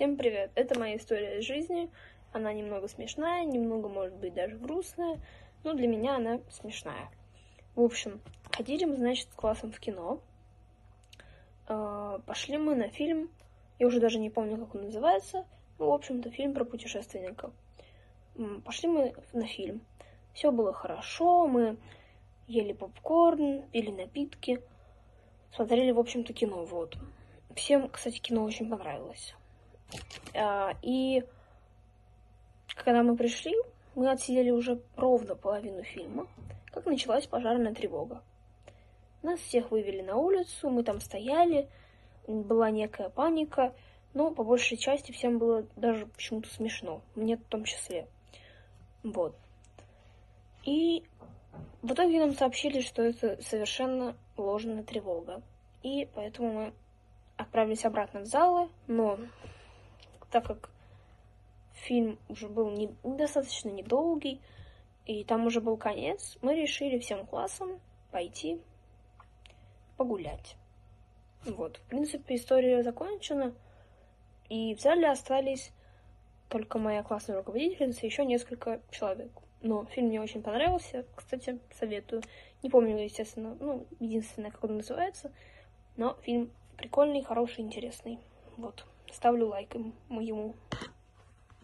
Всем привет! Это моя история из жизни. Она немного смешная, немного, может быть, даже грустная, но для меня она смешная. В общем, ходили мы, значит, с классом в кино. А, пошли мы на фильм, я уже даже не помню, как он называется, ну, в общем-то, фильм про путешественников. Пошли мы на фильм. Все было хорошо, мы ели попкорн, пили напитки, смотрели, в общем-то, кино, вот. Всем, кстати, кино очень понравилось. А, и когда мы пришли, мы отсидели уже ровно половину фильма, как началась пожарная тревога. Нас всех вывели на улицу, мы там стояли, была некая паника, но по большей части всем было даже почему-то смешно, мне в том числе. Вот. И в итоге нам сообщили, что это совершенно ложная тревога. И поэтому мы отправились обратно в залы, но так как фильм уже был не, достаточно недолгий, и там уже был конец, мы решили всем классом пойти погулять. Вот, в принципе, история закончена, и в зале остались только моя классная руководительница и еще несколько человек. Но фильм мне очень понравился, кстати, советую. Не помню, естественно, ну, единственное, как он называется, но фильм прикольный, хороший, интересный. Вот, ставлю лайк ему.